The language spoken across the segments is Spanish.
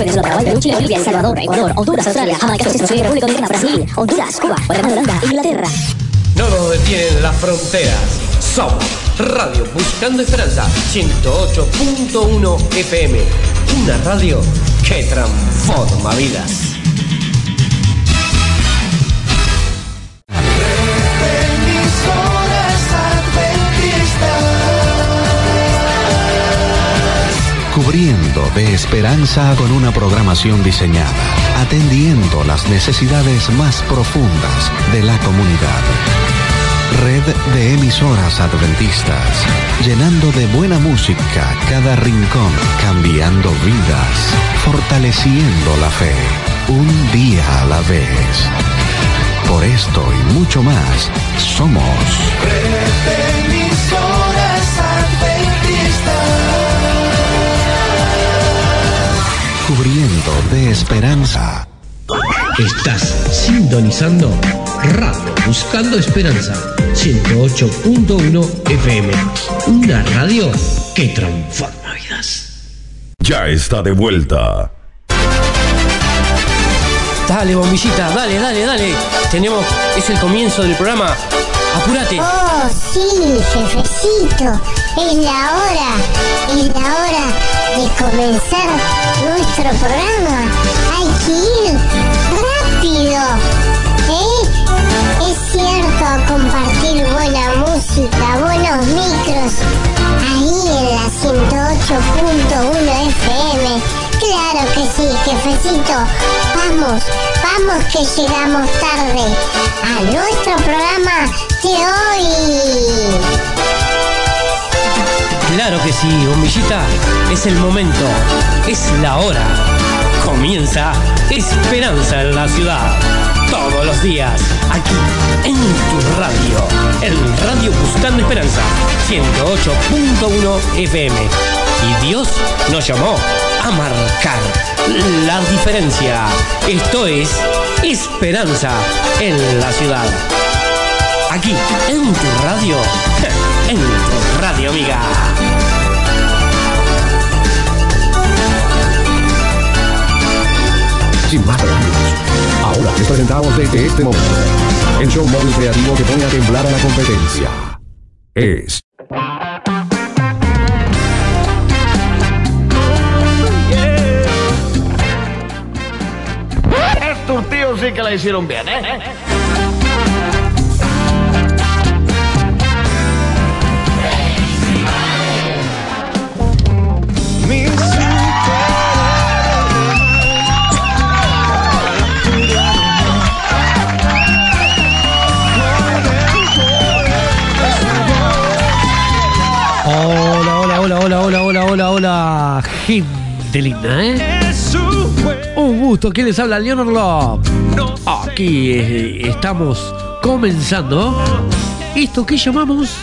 España, Venezuela, Paraguay, Perú, Chile, Bolivia, El Salvador, Ecuador, Honduras, Australia, Jamaica, Unidos, República Dominicana, Brasil, Honduras, Cuba, Guatemala, Holanda, Inglaterra. No nos detienen las fronteras. Somos Radio Buscando Esperanza 108.1 FM. Una radio que transforma vidas. Cubriendo de esperanza con una programación diseñada, atendiendo las necesidades más profundas de la comunidad. Red de emisoras adventistas, llenando de buena música cada rincón, cambiando vidas, fortaleciendo la fe, un día a la vez. Por esto y mucho más, somos de esperanza. Estás sintonizando Radio Buscando Esperanza 108.1 FM. Una radio que transforma vidas. Ya está de vuelta. Dale, bombillita, dale, dale, dale. Tenemos, es el comienzo del programa. Apúrate. Oh, sí, jefecito. Es la hora. Es la hora de comenzar nuestro programa. Hay que ir rápido. ¿Eh? Es cierto, compartir buena música, buenos micros. Ahí en la 108.1 FM. Claro que sí, jefecito. Vamos, vamos que llegamos tarde a nuestro programa de hoy. Claro que sí, bombillita, es el momento, es la hora. Comienza Esperanza en la ciudad. Todos los días, aquí en tu radio. El Radio Buscando Esperanza, 108.1 FM. Y Dios nos llamó a marcar la diferencia. Esto es Esperanza en la ciudad. Aquí, en tu radio. En tu radio, amiga. Sin más preámbulos, ahora les presentamos desde este momento el show móvil creativo que pone a temblar a la competencia. Es Estos tíos sí que la hicieron bien, ¿eh? Hola, hola, hola, hola, hola, hola, hola, gente linda, ¿eh? Un gusto, ¿quién les habla? Leonor Love. Aquí eh, estamos comenzando esto que llamamos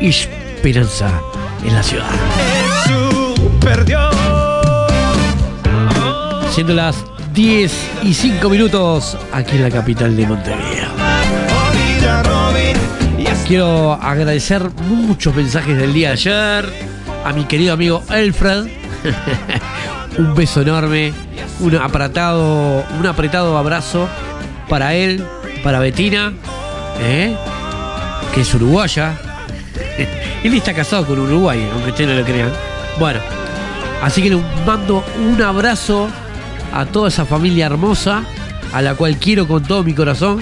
Esperanza en la ciudad. Siendo las 10 y 5 minutos aquí en la capital de Montevideo. Quiero agradecer muchos mensajes del día de ayer a mi querido amigo Alfred. un beso enorme, un apretado, un apretado abrazo para él, para Betina, ¿eh? que es uruguaya. él está casado con un uruguayo, aunque ustedes no lo crean. Bueno, así que le mando un abrazo a toda esa familia hermosa, a la cual quiero con todo mi corazón.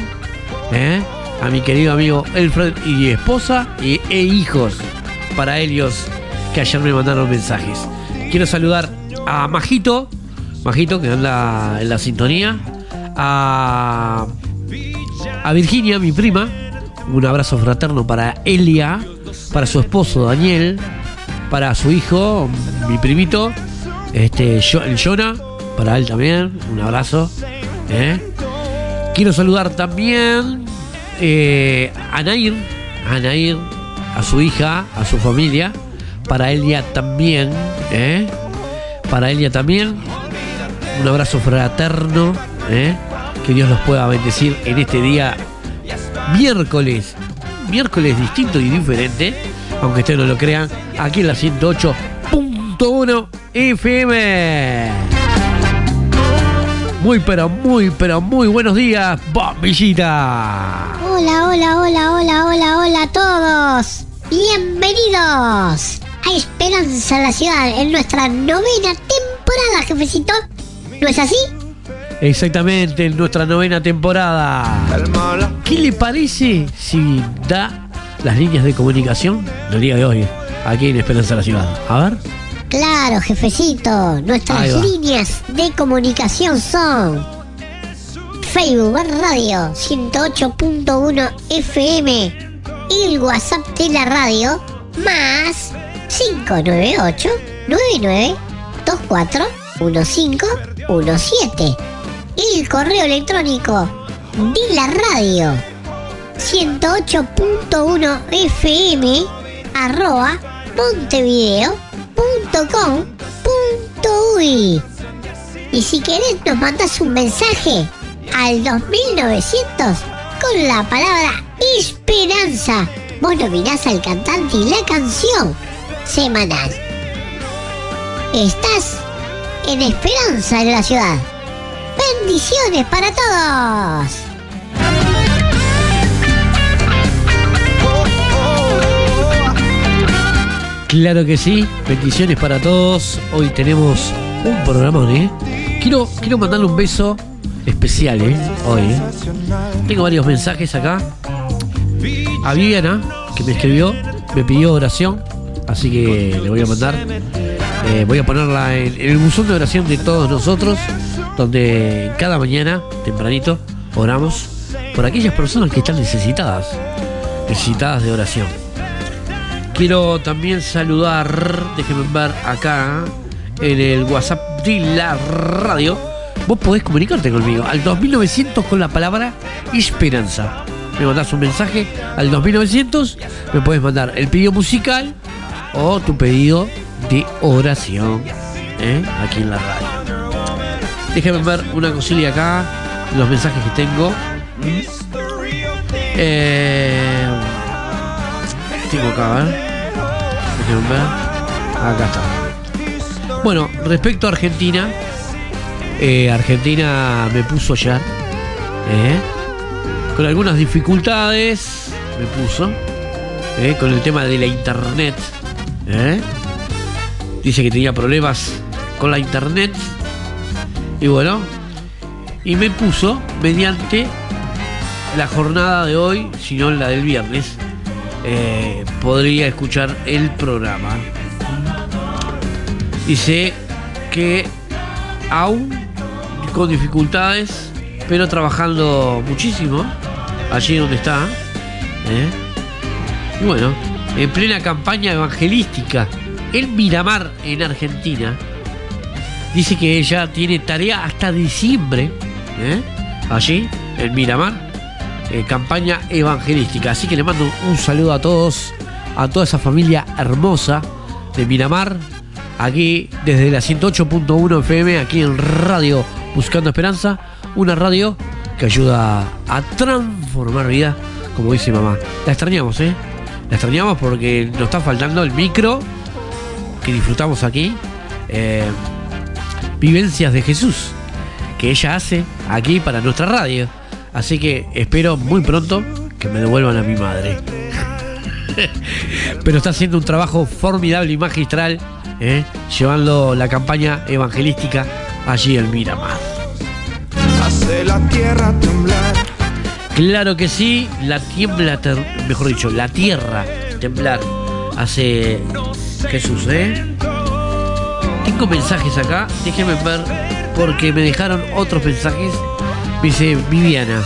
¿eh? a mi querido amigo Alfred y esposa y, e hijos para ellos que ayer me mandaron mensajes. Quiero saludar a Majito, Majito que anda en la sintonía, a, a Virginia, mi prima, un abrazo fraterno para Elia, para su esposo Daniel, para su hijo, mi primito, este, el Jonah, para él también, un abrazo. ¿eh? Quiero saludar también eh, a Nair, a Nair, a su hija, a su familia, para Elia también, ¿eh? para Elia también, un abrazo fraterno, ¿eh? que Dios los pueda bendecir en este día miércoles, miércoles distinto y diferente, aunque ustedes no lo crean, aquí en la 108.1 FM. Muy, pero muy, pero muy buenos días, bombillita. Hola, hola, hola, hola, hola, hola a todos. Bienvenidos a Esperanza la Ciudad en nuestra novena temporada, jefecito. ¿No es así? Exactamente, en nuestra novena temporada. ¿Qué le parece si da las líneas de comunicación del día de hoy aquí en Esperanza la Ciudad? A ver. Claro, jefecito. Nuestras líneas de comunicación son Facebook Radio 108.1 FM y el WhatsApp de la radio más 598 99 24 1517 y el correo electrónico de la radio 108.1 FM arroba montevideo.com.uy Y si querés nos mandas un mensaje al 2900 con la palabra esperanza. Vos nominás al cantante y la canción semanal. Estás en Esperanza en la ciudad. Bendiciones para todos. Claro que sí, bendiciones para todos. Hoy tenemos un programón, ¿eh? Quiero, quiero mandarle un beso especial, ¿eh? Hoy, ¿eh? Tengo varios mensajes acá. A Viviana, que me escribió, me pidió oración, así que le voy a mandar. Eh, voy a ponerla en, en el buzón de oración de todos nosotros, donde cada mañana, tempranito, oramos por aquellas personas que están necesitadas, necesitadas de oración. Quiero también saludar, déjenme ver acá en el WhatsApp de la radio. Vos podés comunicarte conmigo al 2900 con la palabra esperanza. Me mandás un mensaje al 2900, me podés mandar el pedido musical o tu pedido de oración ¿eh? aquí en la radio. Déjenme ver una cosilla acá, los mensajes que tengo. Eh, tengo acá, a Acá está. Bueno, respecto a Argentina, eh, Argentina me puso ayer, eh, con algunas dificultades, me puso, eh, con el tema de la internet. Dice que tenía problemas con la internet. Y bueno, y me puso mediante la jornada de hoy, si no la del viernes, eh, podría escuchar el programa. Dice que aún con dificultades, pero trabajando muchísimo, allí donde está. ¿eh? Y bueno, en plena campaña evangelística en Miramar, en Argentina, dice que ella tiene tarea hasta diciembre, ¿eh? allí, en Miramar, eh, campaña evangelística. Así que le mando un saludo a todos, a toda esa familia hermosa de Miramar, aquí desde la 108.1 FM, aquí en Radio Buscando Esperanza, una radio que ayuda a transformar vida, como dice mamá. La extrañamos, ¿eh? La extrañamos porque nos está faltando el micro que disfrutamos aquí. eh, vivencias de Jesús que ella hace aquí para nuestra radio. Así que espero muy pronto que me devuelvan a mi madre. Pero está haciendo un trabajo formidable y magistral, ¿eh? llevando la campaña evangelística allí en Miramar. Hace la tierra temblar. Claro que sí, la tiembla, ter- mejor dicho, la tierra temblar hace Jesús, ¿eh? Tengo mensajes acá, déjenme ver, porque me dejaron otros mensajes. Me dice Viviana,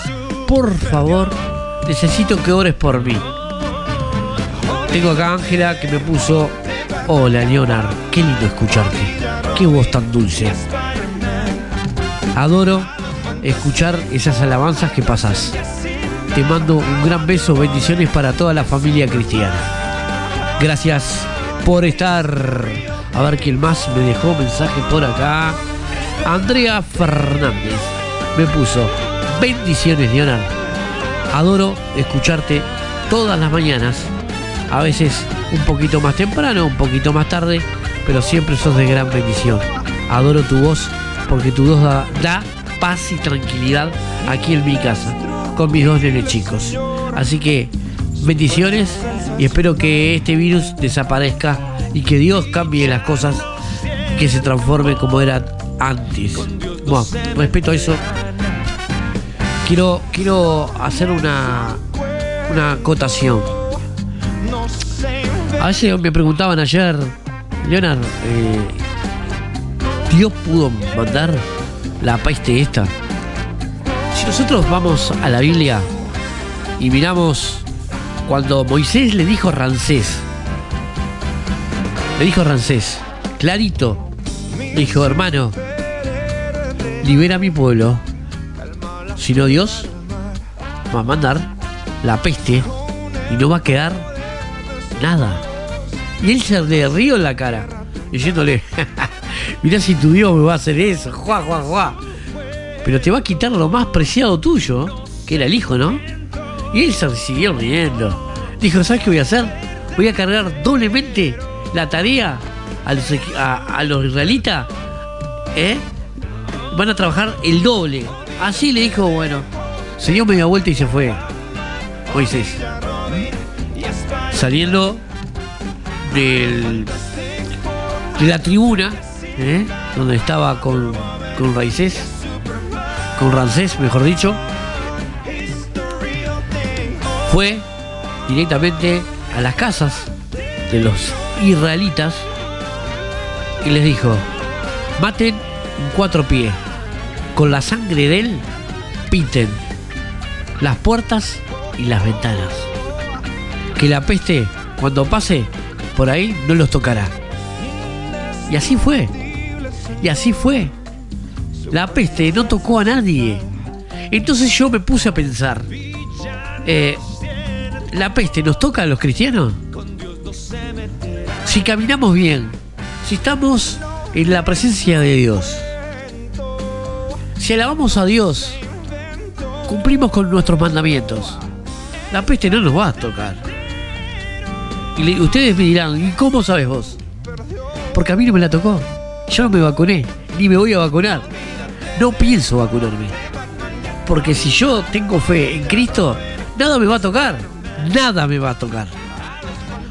por favor, necesito que ores por mí. Tengo acá Ángela que me puso, hola Leonard, qué lindo escucharte, qué voz tan dulce. Adoro escuchar esas alabanzas que pasas. Te mando un gran beso, bendiciones para toda la familia cristiana. Gracias por estar. A ver quién más me dejó mensaje por acá. Andrea Fernández me puso bendiciones, Leonardo. Adoro escucharte todas las mañanas. A veces un poquito más temprano, un poquito más tarde, pero siempre sos de gran bendición. Adoro tu voz porque tu voz da, paz y tranquilidad aquí en mi casa, con mis dos nenes chicos. Así que bendiciones y espero que este virus desaparezca y que Dios cambie las cosas, que se transforme como era antes. Bueno, respecto a eso, quiero, quiero hacer una, una acotación. A veces me preguntaban ayer, Leonard, eh, ¿Dios pudo mandar la peste esta? Si nosotros vamos a la Biblia y miramos cuando Moisés le dijo a Rancés, le dijo a Rancés, clarito, le dijo, hermano, libera a mi pueblo, si no Dios va a mandar la peste y no va a quedar nada. Y él se le río en la cara, diciéndole, mirá si tu Dios me va a hacer eso, juá, juá, juá. Pero te va a quitar lo más preciado tuyo, que era el hijo, ¿no? Y él se siguió riendo. Dijo, ¿sabes qué voy a hacer? Voy a cargar doblemente la tarea a los, a los israelitas. ¿Eh? Van a trabajar el doble. Así le dijo, bueno. Se dio media vuelta y se fue. Moisés. Saliendo de la tribuna, ¿eh? donde estaba con, con con Rancés, mejor dicho, fue directamente a las casas de los israelitas y les dijo, maten cuatro pies, con la sangre de él pinten las puertas y las ventanas. Que la peste, cuando pase por ahí, no los tocará. Y así fue. Y así fue. La peste no tocó a nadie. Entonces yo me puse a pensar, eh, ¿la peste nos toca a los cristianos? Si caminamos bien, si estamos en la presencia de Dios, si alabamos a Dios, cumplimos con nuestros mandamientos, la peste no nos va a tocar. Y ustedes me dirán, ¿y cómo sabes vos? Porque a mí no me la tocó. Yo no me vacuné, ni me voy a vacunar. No pienso vacunarme. Porque si yo tengo fe en Cristo, nada me va a tocar. Nada me va a tocar.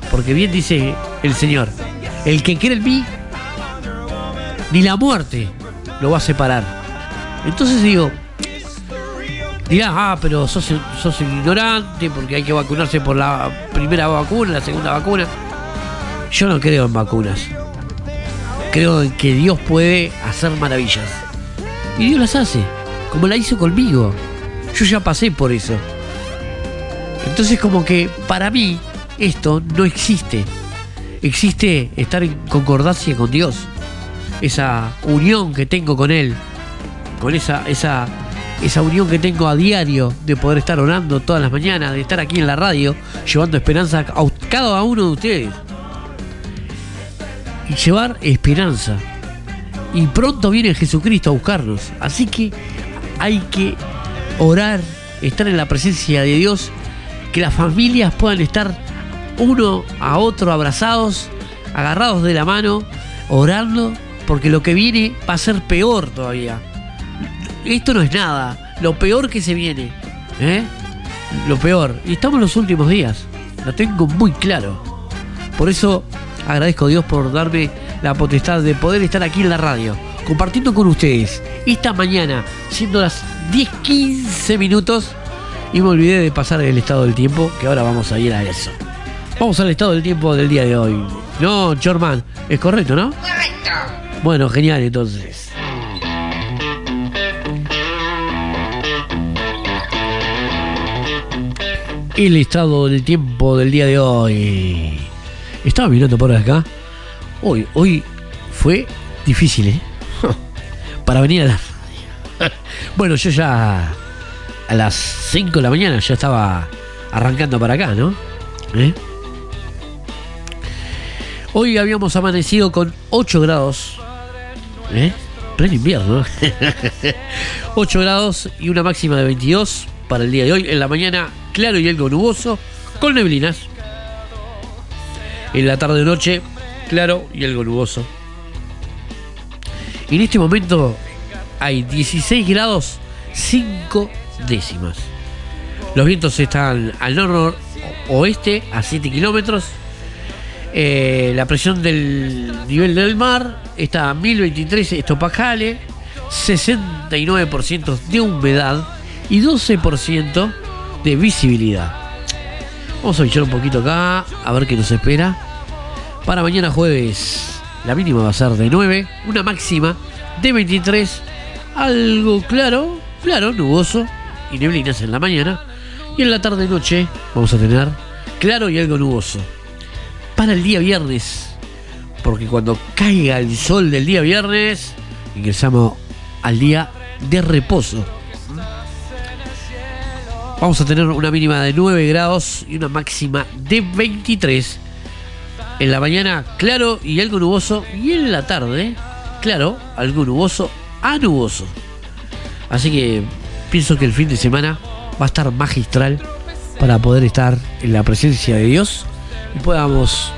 Porque bien dice el Señor, el que cree en mí, ni la muerte lo va a separar. Entonces digo, dirás, ah, pero sos, sos ignorante porque hay que vacunarse por la primera vacuna, la segunda vacuna. Yo no creo en vacunas. Creo en que Dios puede hacer maravillas. Y Dios las hace, como la hizo conmigo. Yo ya pasé por eso. Entonces como que para mí esto no existe. Existe estar en concordancia con Dios. Esa unión que tengo con Él. Con esa, esa, esa unión que tengo a diario de poder estar orando todas las mañanas, de estar aquí en la radio, llevando esperanza a cada uno de ustedes. Y llevar esperanza. Y pronto viene Jesucristo a buscarnos. Así que hay que orar, estar en la presencia de Dios, que las familias puedan estar uno a otro abrazados, agarrados de la mano, orando, porque lo que viene va a ser peor todavía. Esto no es nada, lo peor que se viene, ¿eh? Lo peor. Y estamos en los últimos días, lo tengo muy claro. Por eso agradezco a Dios por darme la potestad de poder estar aquí en la radio, compartiendo con ustedes esta mañana, siendo las 10-15 minutos, y me olvidé de pasar el estado del tiempo, que ahora vamos a ir a eso. Vamos al estado del tiempo del día de hoy. No, Chorman, es correcto, ¿no? Correcto. Bueno, genial entonces. El estado del tiempo del día de hoy. Estaba mirando por acá. Hoy, hoy fue difícil, ¿eh? Para venir a la. Bueno, yo ya a las 5 de la mañana ya estaba arrancando para acá, ¿no? ¿Eh? Hoy habíamos amanecido con 8 grados. ¿Eh? Pleno invierno. 8 grados y una máxima de 22 para el día de hoy. En la mañana claro y algo nuboso con neblinas. En la tarde noche claro y algo nuboso. En este momento hay 16 grados 5 décimas. Los vientos están al noroeste a 7 kilómetros. Eh, la presión del nivel del mar está a 1023 estopajales, 69% de humedad y 12% de visibilidad. Vamos a bichar un poquito acá, a ver qué nos espera. Para mañana jueves, la mínima va a ser de 9, una máxima de 23, algo claro, claro, nuboso y neblinas en la mañana. Y en la tarde noche vamos a tener claro y algo nuboso. Para el día viernes, porque cuando caiga el sol del día viernes, ingresamos al día de reposo. Vamos a tener una mínima de 9 grados y una máxima de 23. En la mañana, claro y algo nuboso. Y en la tarde, claro, algo nuboso a nuboso. Así que pienso que el fin de semana va a estar magistral para poder estar en la presencia de Dios y podamos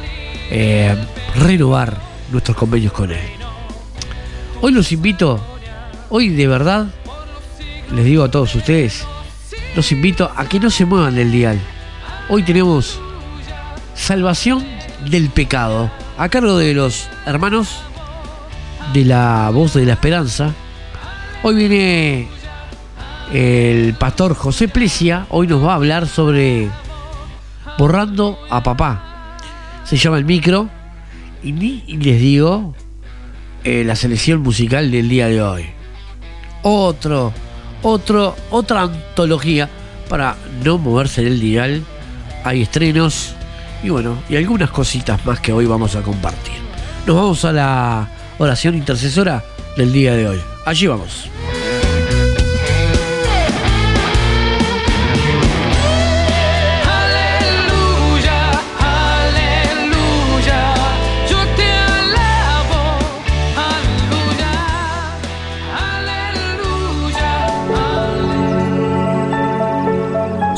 eh, renovar nuestros convenios con Él. Hoy los invito, hoy de verdad, les digo a todos ustedes, los invito a que no se muevan del dial. Hoy tenemos salvación del pecado a cargo de los hermanos de la voz de la esperanza. Hoy viene el pastor José Plesia, hoy nos va a hablar sobre borrando a papá. Se llama el micro y les digo eh, la selección musical del día de hoy. Otro otro, otra antología para no moverse del dial. Hay estrenos y bueno, y algunas cositas más que hoy vamos a compartir. Nos vamos a la oración intercesora del día de hoy. Allí vamos.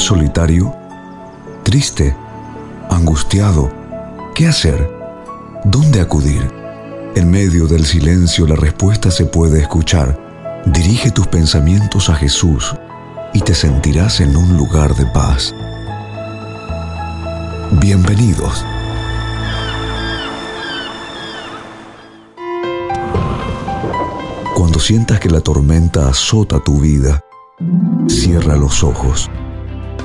Solitario, triste, angustiado. ¿Qué hacer? ¿Dónde acudir? En medio del silencio la respuesta se puede escuchar. Dirige tus pensamientos a Jesús y te sentirás en un lugar de paz. Bienvenidos. Cuando sientas que la tormenta azota tu vida, cierra los ojos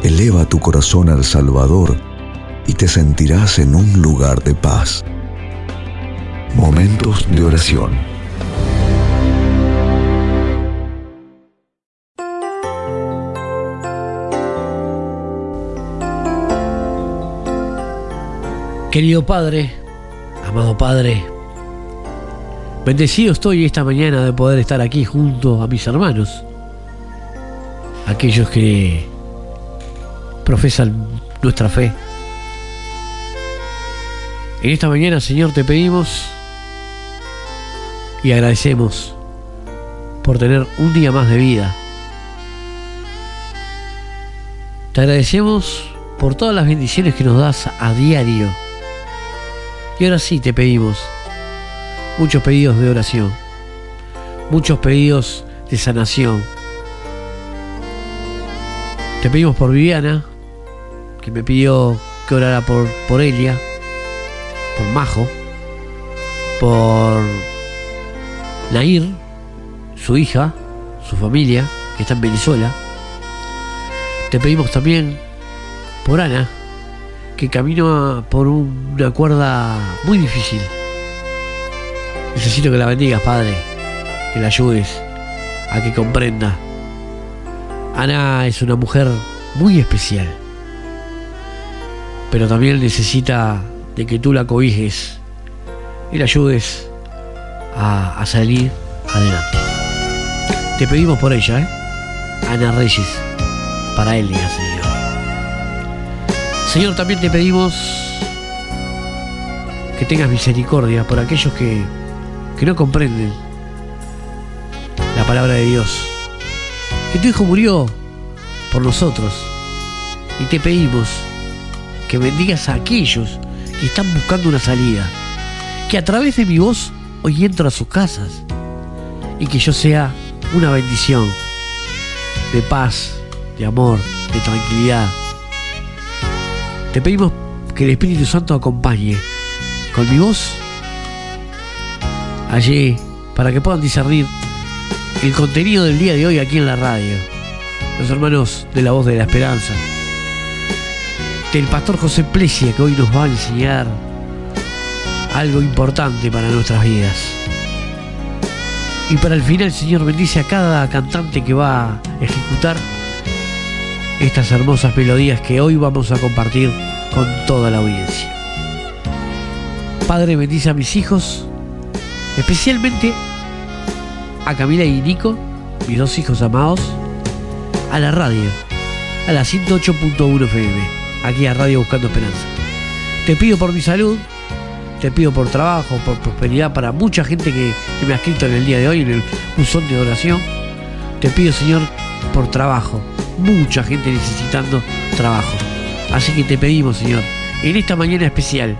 eleva tu corazón al Salvador y te sentirás en un lugar de paz. Momentos de oración. Querido Padre, amado Padre, bendecido estoy esta mañana de poder estar aquí junto a mis hermanos, aquellos que profesan nuestra fe. En esta mañana, Señor, te pedimos y agradecemos por tener un día más de vida. Te agradecemos por todas las bendiciones que nos das a diario. Y ahora sí te pedimos muchos pedidos de oración, muchos pedidos de sanación. Te pedimos por Viviana, que me pidió que orara por, por Elia, por Majo, por Nair, su hija, su familia, que está en Venezuela. Te pedimos también por Ana, que camina por una cuerda muy difícil. Necesito que la bendigas, Padre, que la ayudes a que comprenda. Ana es una mujer muy especial pero también necesita de que tú la cobijes y la ayudes a, salir adelante. Te pedimos por ella, ¿eh? Ana Reyes, para él, Señor. Señor, también te pedimos que tengas misericordia por aquellos que, que no comprenden la palabra de Dios. Que tu Hijo murió por nosotros y te pedimos que bendigas a aquellos que están buscando una salida, que a través de mi voz hoy entro a sus casas y que yo sea una bendición de paz, de amor, de tranquilidad. Te pedimos que el Espíritu Santo acompañe con mi voz allí para que puedan discernir el contenido del día de hoy aquí en la radio. Los hermanos de la voz de la esperanza. Del pastor José Plesia que hoy nos va a enseñar algo importante para nuestras vidas. Y para el final, Señor, bendice a cada cantante que va a ejecutar estas hermosas melodías que hoy vamos a compartir con toda la audiencia. Padre, bendice a mis hijos, especialmente a Camila y Nico, mis dos hijos amados, a la radio, a la 108.1 FM, aquí a Radio Buscando Esperanza. Te pido por mi salud, te pido por trabajo, por prosperidad para mucha gente que, me ha escrito en el día de hoy en el buzón de oración. Te pido, Señor, por trabajo. Mucha gente necesitando trabajo. Así que te pedimos, Señor, en esta mañana especial,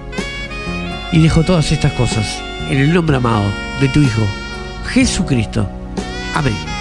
y dejo todas estas cosas en el nombre amado de tu Hijo, Jesucristo. Amén.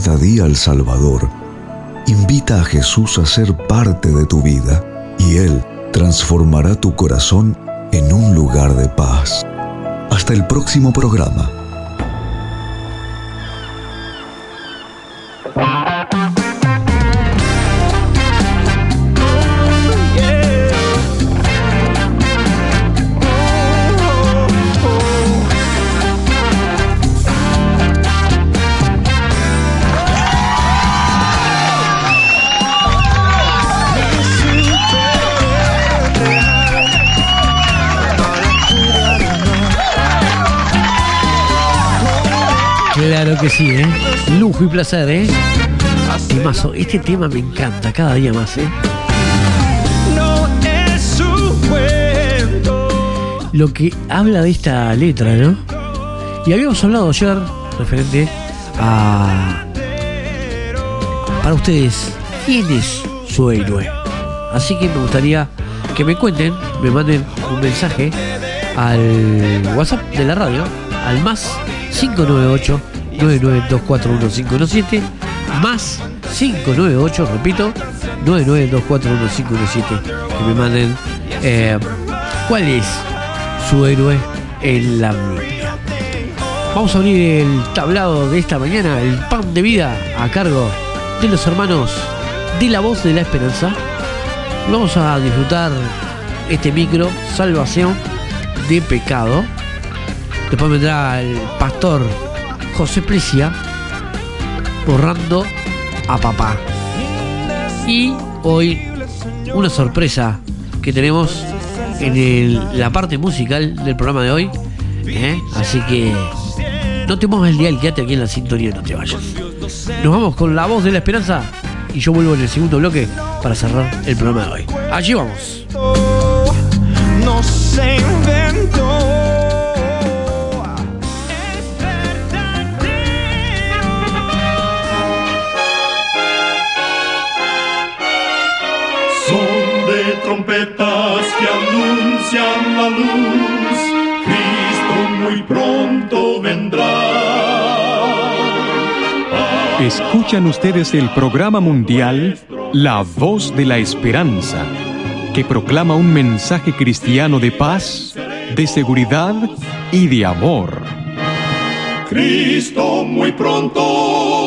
Cada día al Salvador. Invita a Jesús a ser parte de tu vida y Él transformará tu corazón en un lugar de paz. Hasta el próximo programa. Claro que sí, ¿eh? Lujo y placer, ¿eh? Temazo. Este tema me encanta cada día más, ¿eh? No es su cuento. Lo que habla de esta letra, ¿no? Y habíamos hablado ayer referente a... Para ustedes, ¿quién es su héroe? Así que me gustaría que me cuenten, me manden un mensaje al WhatsApp de la radio, al más 598 9924117 más 598, repito, 9924117 que me manden eh, cuál es su héroe en la Biblia. Vamos a abrir el tablado de esta mañana, el pan de vida a cargo de los hermanos de la voz de la esperanza. Vamos a disfrutar este micro, salvación de pecado. Después vendrá el pastor José Plesia borrando a papá. Y hoy una sorpresa que tenemos en la parte musical del programa de hoy. ¿eh? Así que no te muevas el dial, quédate aquí en la sintonía, no te vayas. Nos vamos con la voz de la esperanza y yo vuelvo en el segundo bloque para cerrar el programa de hoy. Allí vamos. Escuchan ustedes el programa mundial La Voz de la Esperanza, que proclama un mensaje cristiano de paz, de seguridad y de amor. Cristo muy pronto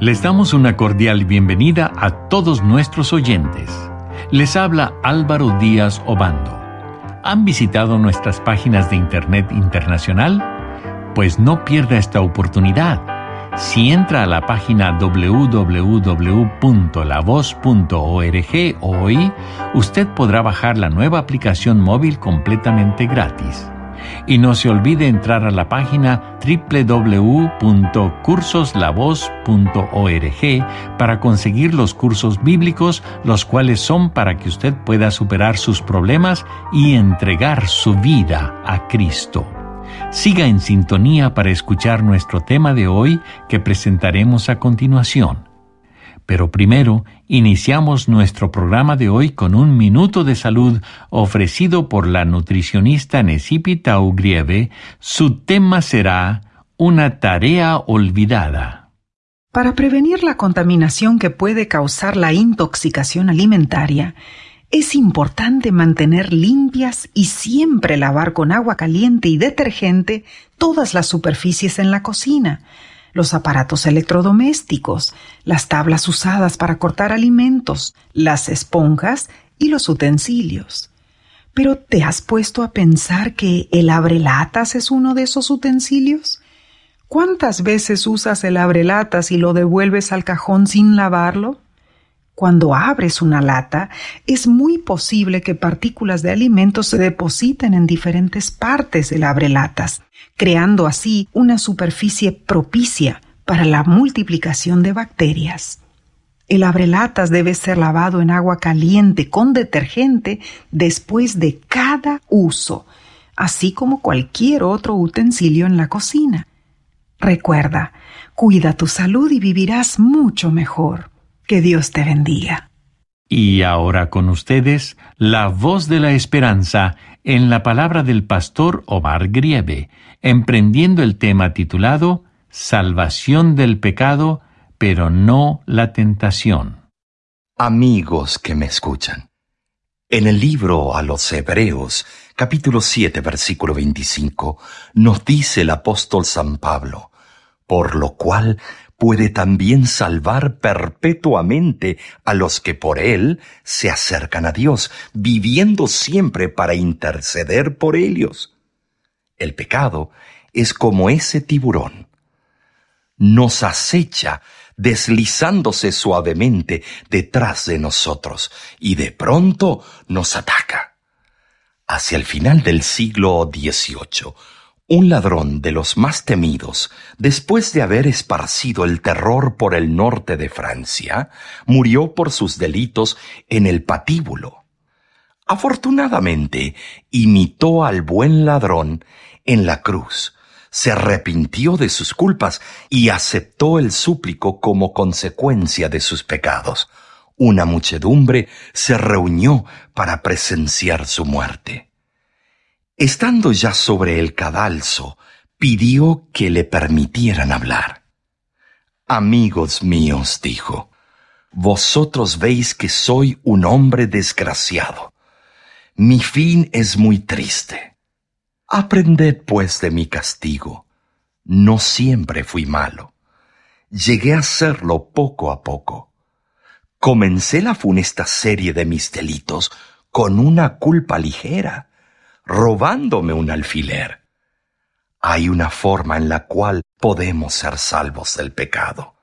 Les damos una cordial bienvenida a todos nuestros oyentes. Les habla Álvaro Díaz Obando. ¿Han visitado nuestras páginas de Internet internacional? Pues no pierda esta oportunidad. Si entra a la página www.lavoz.org hoy, usted podrá bajar la nueva aplicación móvil completamente gratis. Y no se olvide entrar a la página www.cursoslavos.org para conseguir los cursos bíblicos, los cuales son para que usted pueda superar sus problemas y entregar su vida a Cristo. Siga en sintonía para escuchar nuestro tema de hoy que presentaremos a continuación. Pero primero, iniciamos nuestro programa de hoy con un minuto de salud ofrecido por la nutricionista Necipita Ugrieve. Su tema será Una tarea olvidada. Para prevenir la contaminación que puede causar la intoxicación alimentaria, es importante mantener limpias y siempre lavar con agua caliente y detergente todas las superficies en la cocina, los aparatos electrodomésticos, las tablas usadas para cortar alimentos, las esponjas y los utensilios. Pero ¿te has puesto a pensar que el abrelatas es uno de esos utensilios? ¿Cuántas veces usas el abrelatas y lo devuelves al cajón sin lavarlo? Cuando abres una lata, es muy posible que partículas de alimentos se depositen en diferentes partes del abrelatas, creando así una superficie propicia para la multiplicación de bacterias. El abrelatas debe ser lavado en agua caliente con detergente después de cada uso, así como cualquier otro utensilio en la cocina. Recuerda, cuida tu salud y vivirás mucho mejor. Que Dios te bendiga. Y ahora con ustedes, la voz de la esperanza en la palabra del pastor Omar Grieve, emprendiendo el tema titulado Salvación del pecado, pero no la tentación. Amigos que me escuchan, en el libro a los Hebreos, capítulo 7, versículo 25, nos dice el apóstol San Pablo, por lo cual puede también salvar perpetuamente a los que por Él se acercan a Dios, viviendo siempre para interceder por ellos. El pecado es como ese tiburón. Nos acecha deslizándose suavemente detrás de nosotros y de pronto nos ataca. Hacia el final del siglo XVIII, un ladrón de los más temidos, después de haber esparcido el terror por el norte de Francia, murió por sus delitos en el patíbulo. Afortunadamente, imitó al buen ladrón en la cruz, se arrepintió de sus culpas y aceptó el súplico como consecuencia de sus pecados. Una muchedumbre se reunió para presenciar su muerte. Estando ya sobre el cadalso, pidió que le permitieran hablar. Amigos míos, dijo, vosotros veis que soy un hombre desgraciado. Mi fin es muy triste. Aprended pues de mi castigo. No siempre fui malo. Llegué a serlo poco a poco. Comencé la funesta serie de mis delitos con una culpa ligera robándome un alfiler. Hay una forma en la cual podemos ser salvos del pecado.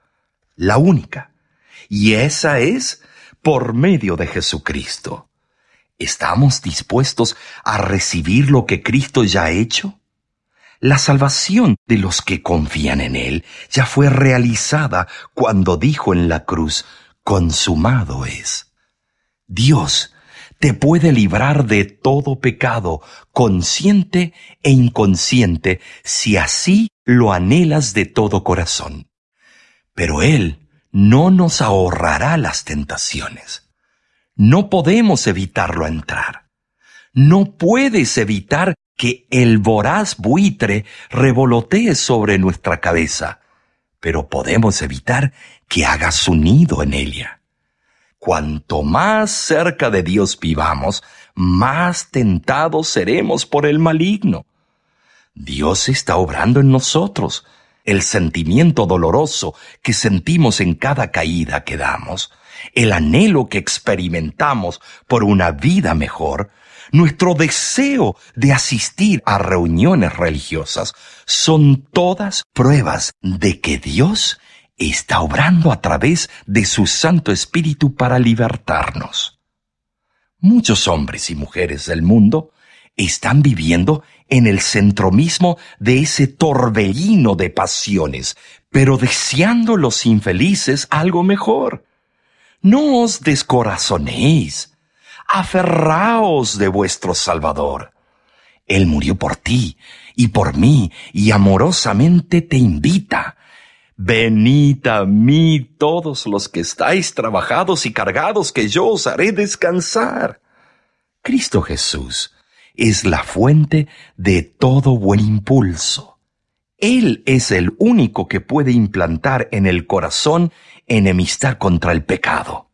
La única. Y esa es por medio de Jesucristo. ¿Estamos dispuestos a recibir lo que Cristo ya ha hecho? La salvación de los que confían en Él ya fue realizada cuando dijo en la cruz, consumado es. Dios te puede librar de todo pecado, consciente e inconsciente, si así lo anhelas de todo corazón. Pero Él no nos ahorrará las tentaciones. No podemos evitarlo entrar. No puedes evitar que el voraz buitre revolotee sobre nuestra cabeza, pero podemos evitar que haga su nido en ella. Cuanto más cerca de Dios vivamos, más tentados seremos por el maligno. Dios está obrando en nosotros. el sentimiento doloroso que sentimos en cada caída que damos, el anhelo que experimentamos por una vida mejor, nuestro deseo de asistir a reuniones religiosas, son todas pruebas de que Dios está obrando a través de su Santo Espíritu para libertarnos. Muchos hombres y mujeres del mundo están viviendo en el centro mismo de ese torbellino de pasiones, pero deseando los infelices algo mejor. No os descorazonéis, aferraos de vuestro Salvador. Él murió por ti y por mí y amorosamente te invita Venid a mí todos los que estáis trabajados y cargados, que yo os haré descansar. Cristo Jesús es la fuente de todo buen impulso. Él es el único que puede implantar en el corazón enemistad contra el pecado.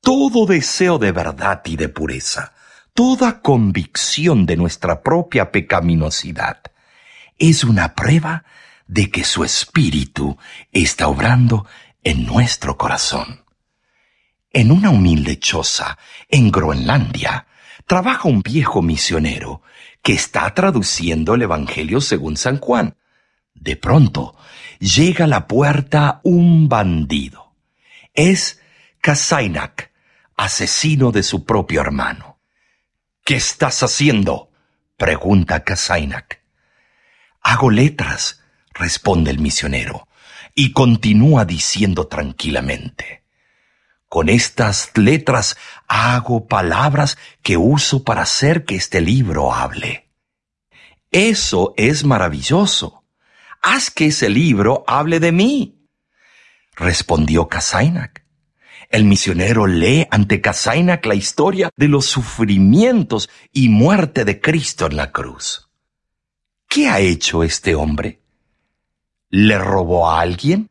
Todo deseo de verdad y de pureza, toda convicción de nuestra propia pecaminosidad, es una prueba de que su espíritu está obrando en nuestro corazón. En una humilde choza en Groenlandia trabaja un viejo misionero que está traduciendo el Evangelio según San Juan. De pronto llega a la puerta un bandido. Es Kasainak, asesino de su propio hermano. ¿Qué estás haciendo? pregunta Kasainak. Hago letras responde el misionero, y continúa diciendo tranquilamente, con estas letras hago palabras que uso para hacer que este libro hable. Eso es maravilloso. Haz que ese libro hable de mí. Respondió Kasainak. El misionero lee ante Kasainak la historia de los sufrimientos y muerte de Cristo en la cruz. ¿Qué ha hecho este hombre? ¿Le robó a alguien?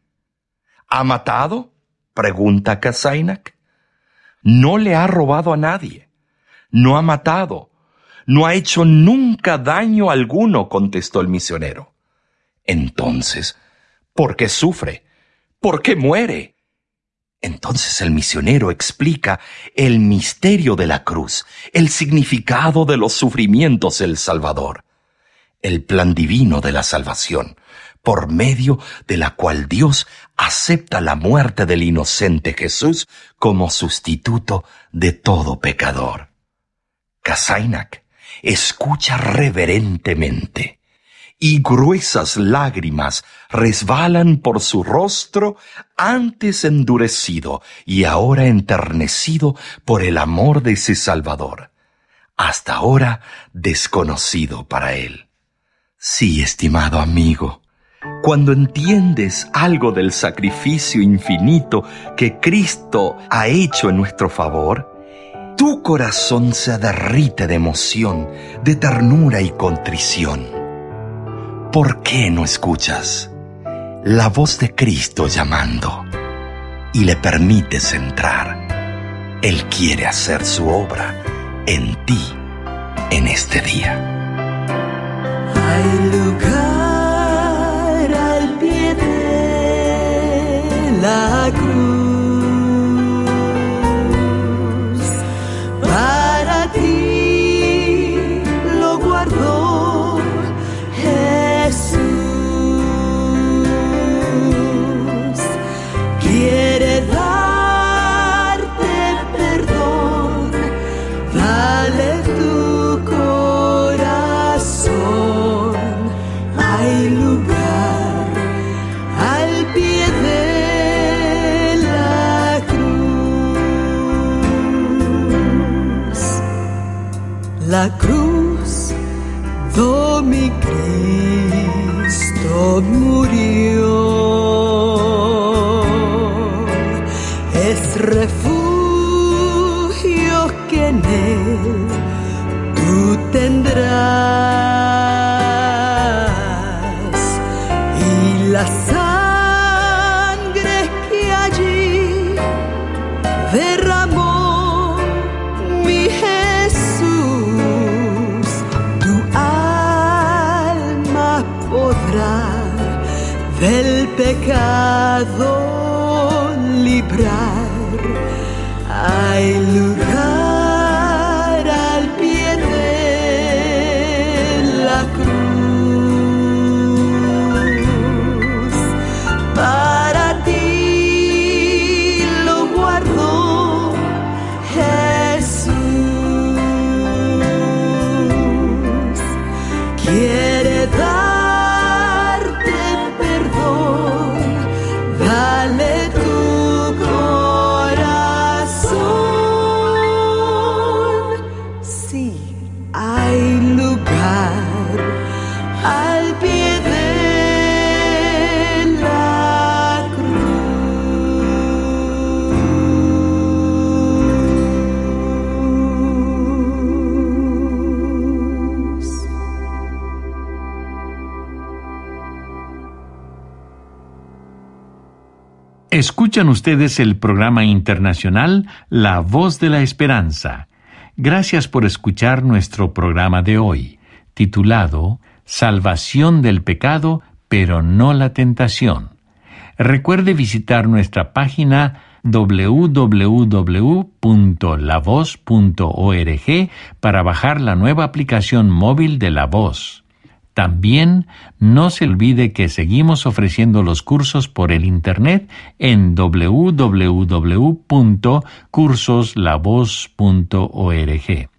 ¿Ha matado? pregunta Kasainak. No le ha robado a nadie. No ha matado. No ha hecho nunca daño alguno, contestó el misionero. Entonces, ¿por qué sufre? ¿Por qué muere? Entonces el misionero explica el misterio de la cruz, el significado de los sufrimientos del Salvador, el plan divino de la salvación, por medio de la cual Dios acepta la muerte del inocente Jesús como sustituto de todo pecador. Kasainak escucha reverentemente y gruesas lágrimas resbalan por su rostro antes endurecido y ahora enternecido por el amor de ese Salvador, hasta ahora desconocido para él. Sí, estimado amigo, cuando entiendes algo del sacrificio infinito que Cristo ha hecho en nuestro favor, tu corazón se derrite de emoción, de ternura y contrición. ¿Por qué no escuchas la voz de Cristo llamando y le permites entrar? Él quiere hacer su obra en ti en este día. Hay La cruz do mi Cristo murió. Pecado librar. Lugar Escuchan ustedes el programa internacional La Voz de la Esperanza. Gracias por escuchar nuestro programa de hoy, titulado Salvación del pecado, pero no la tentación. Recuerde visitar nuestra página www.lavoz.org para bajar la nueva aplicación móvil de La Voz. También no se olvide que seguimos ofreciendo los cursos por el Internet en www.cursoslavos.org.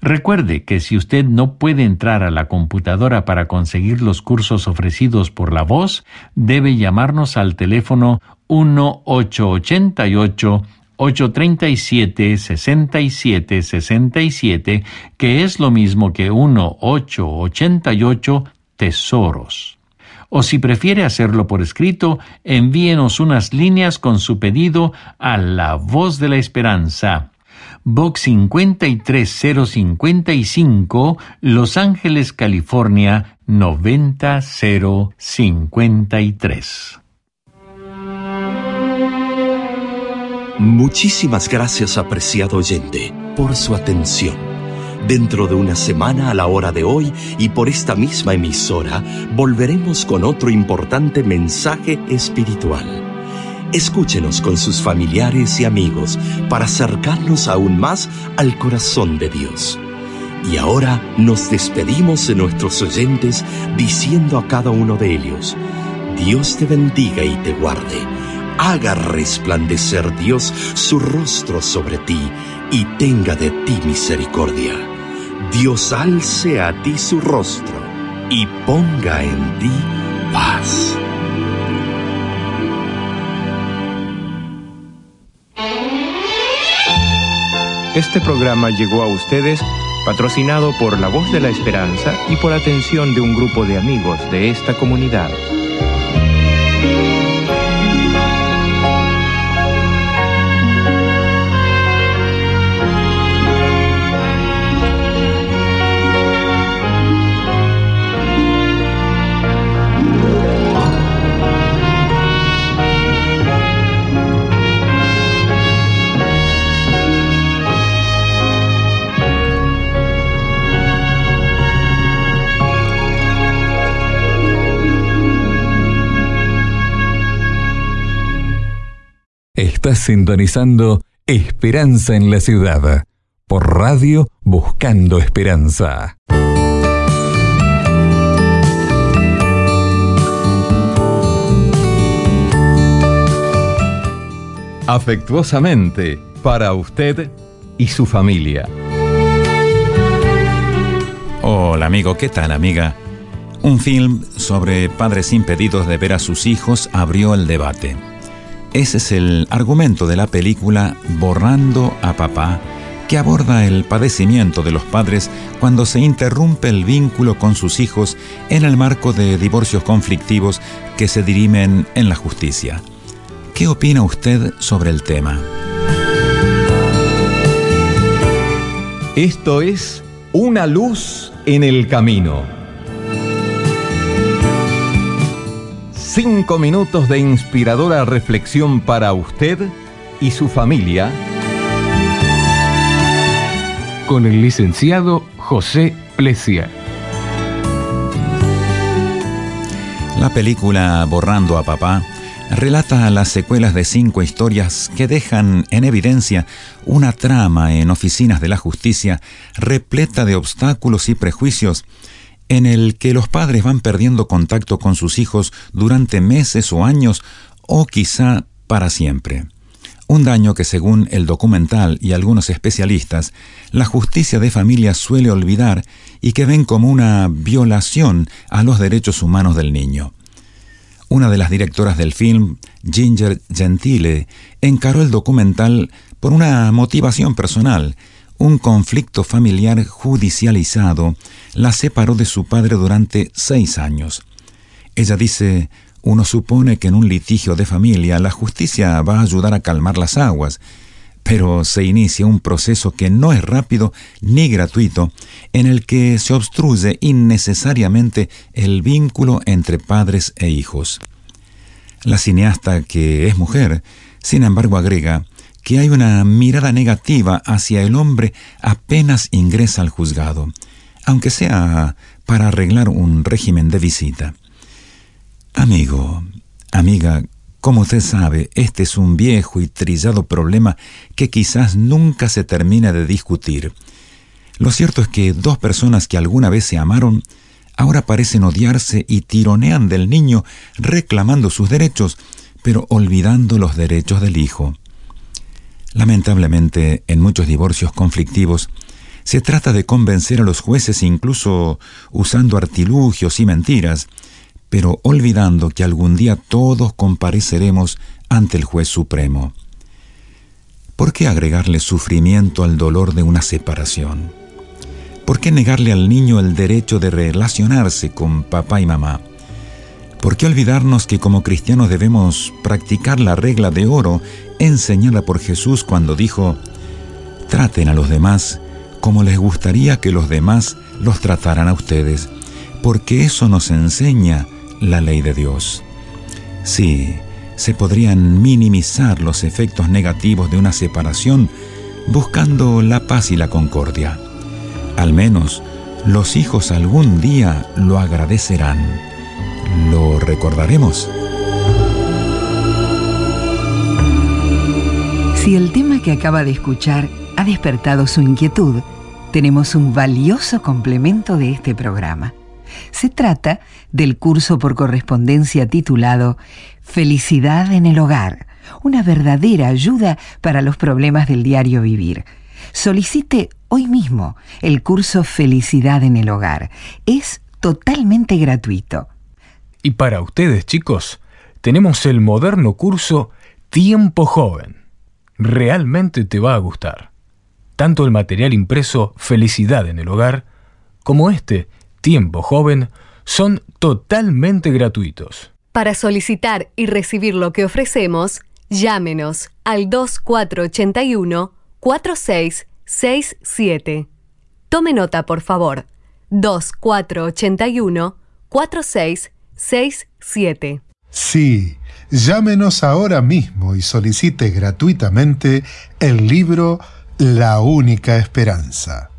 Recuerde que si usted no puede entrar a la computadora para conseguir los cursos ofrecidos por la voz, debe llamarnos al teléfono 1888 837 6767 que es lo mismo que 1888 tesoros. O si prefiere hacerlo por escrito, envíenos unas líneas con su pedido a La Voz de la Esperanza. Box 53055, Los Ángeles, California 90053. Muchísimas gracias, apreciado oyente, por su atención. Dentro de una semana a la hora de hoy y por esta misma emisora, volveremos con otro importante mensaje espiritual. Escúchenos con sus familiares y amigos para acercarnos aún más al corazón de Dios. Y ahora nos despedimos de nuestros oyentes diciendo a cada uno de ellos, Dios te bendiga y te guarde haga resplandecer Dios su rostro sobre ti y tenga de ti misericordia. Dios alce a ti su rostro y ponga en ti paz. Este programa llegó a ustedes patrocinado por La Voz de la Esperanza y por atención de un grupo de amigos de esta comunidad. Estás sintonizando Esperanza en la Ciudad por Radio Buscando Esperanza. Afectuosamente, para usted y su familia. Hola amigo, ¿qué tal amiga? Un film sobre padres impedidos de ver a sus hijos abrió el debate. Ese es el argumento de la película Borrando a Papá, que aborda el padecimiento de los padres cuando se interrumpe el vínculo con sus hijos en el marco de divorcios conflictivos que se dirimen en la justicia. ¿Qué opina usted sobre el tema? Esto es Una luz en el camino. Cinco minutos de inspiradora reflexión para usted y su familia. Con el licenciado José Plesia. La película Borrando a Papá relata las secuelas de cinco historias que dejan en evidencia una trama en oficinas de la justicia repleta de obstáculos y prejuicios en el que los padres van perdiendo contacto con sus hijos durante meses o años o quizá para siempre. Un daño que según el documental y algunos especialistas, la justicia de familia suele olvidar y que ven como una violación a los derechos humanos del niño. Una de las directoras del film, Ginger Gentile, encaró el documental por una motivación personal. Un conflicto familiar judicializado la separó de su padre durante seis años. Ella dice, uno supone que en un litigio de familia la justicia va a ayudar a calmar las aguas, pero se inicia un proceso que no es rápido ni gratuito, en el que se obstruye innecesariamente el vínculo entre padres e hijos. La cineasta, que es mujer, sin embargo agrega que hay una mirada negativa hacia el hombre apenas ingresa al juzgado, aunque sea para arreglar un régimen de visita. Amigo, amiga, como usted sabe, este es un viejo y trillado problema que quizás nunca se termine de discutir. Lo cierto es que dos personas que alguna vez se amaron ahora parecen odiarse y tironean del niño reclamando sus derechos, pero olvidando los derechos del hijo. Lamentablemente, en muchos divorcios conflictivos, se trata de convencer a los jueces incluso usando artilugios y mentiras, pero olvidando que algún día todos compareceremos ante el juez supremo. ¿Por qué agregarle sufrimiento al dolor de una separación? ¿Por qué negarle al niño el derecho de relacionarse con papá y mamá? ¿Por qué olvidarnos que como cristianos debemos practicar la regla de oro enseñada por Jesús cuando dijo, traten a los demás como les gustaría que los demás los trataran a ustedes? Porque eso nos enseña la ley de Dios. Sí, se podrían minimizar los efectos negativos de una separación buscando la paz y la concordia. Al menos los hijos algún día lo agradecerán. ¿Lo recordaremos? Si el tema que acaba de escuchar ha despertado su inquietud, tenemos un valioso complemento de este programa. Se trata del curso por correspondencia titulado Felicidad en el Hogar, una verdadera ayuda para los problemas del diario vivir. Solicite hoy mismo el curso Felicidad en el Hogar. Es totalmente gratuito. Y para ustedes, chicos, tenemos el moderno curso Tiempo Joven. Realmente te va a gustar. Tanto el material impreso Felicidad en el Hogar como este Tiempo Joven son totalmente gratuitos. Para solicitar y recibir lo que ofrecemos, llámenos al 2481-4667. Tome nota, por favor. 2481-4667. Sí, llámenos ahora mismo y solicite gratuitamente el libro La única esperanza.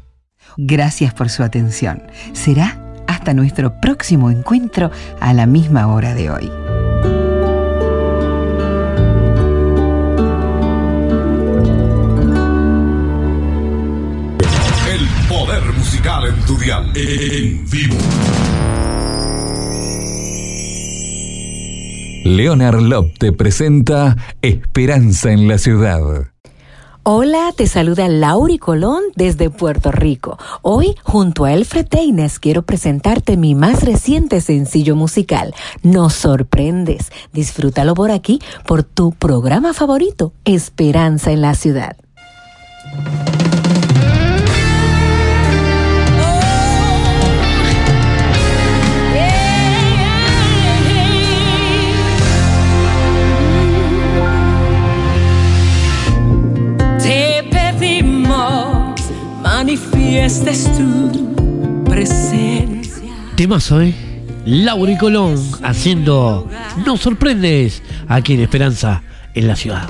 Gracias por su atención. Será hasta nuestro próximo encuentro a la misma hora de hoy. El poder musical en tu dial. En vivo. Leonard Lop te presenta Esperanza en la Ciudad. Hola, te saluda Lauri Colón desde Puerto Rico. Hoy, junto a Alfred Teines, quiero presentarte mi más reciente sencillo musical, Nos sorprendes. Disfrútalo por aquí, por tu programa favorito, Esperanza en la Ciudad. Manifiestes tu presencia. Temazo, ¿eh? Y Colón haciendo Nos sorprendes aquí en Esperanza en la ciudad.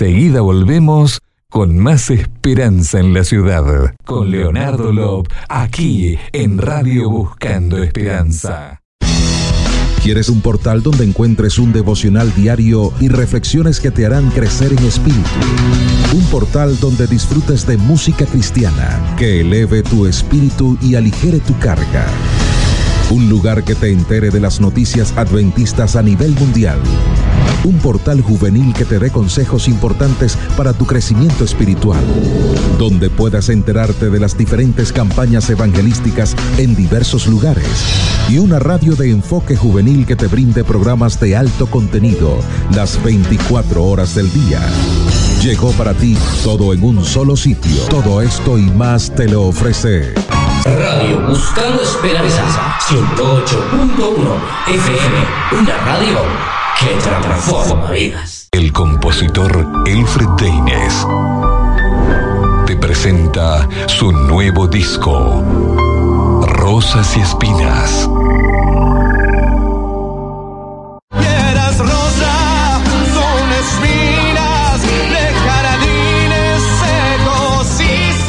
Enseguida volvemos con más esperanza en la ciudad. Con Leonardo Lop, aquí en Radio Buscando Esperanza. ¿Quieres un portal donde encuentres un devocional diario y reflexiones que te harán crecer en espíritu? Un portal donde disfrutes de música cristiana que eleve tu espíritu y aligere tu carga. Un lugar que te entere de las noticias adventistas a nivel mundial. Un portal juvenil que te dé consejos importantes para tu crecimiento espiritual. Donde puedas enterarte de las diferentes campañas evangelísticas en diversos lugares. Y una radio de enfoque juvenil que te brinde programas de alto contenido las 24 horas del día. Llegó para ti todo en un solo sitio. Todo esto y más te lo ofrece. Radio Buscando Esperanza 108.1 FM, una radio que transforma vidas. El compositor Elfred Deines te presenta su nuevo disco, Rosas y Espinas.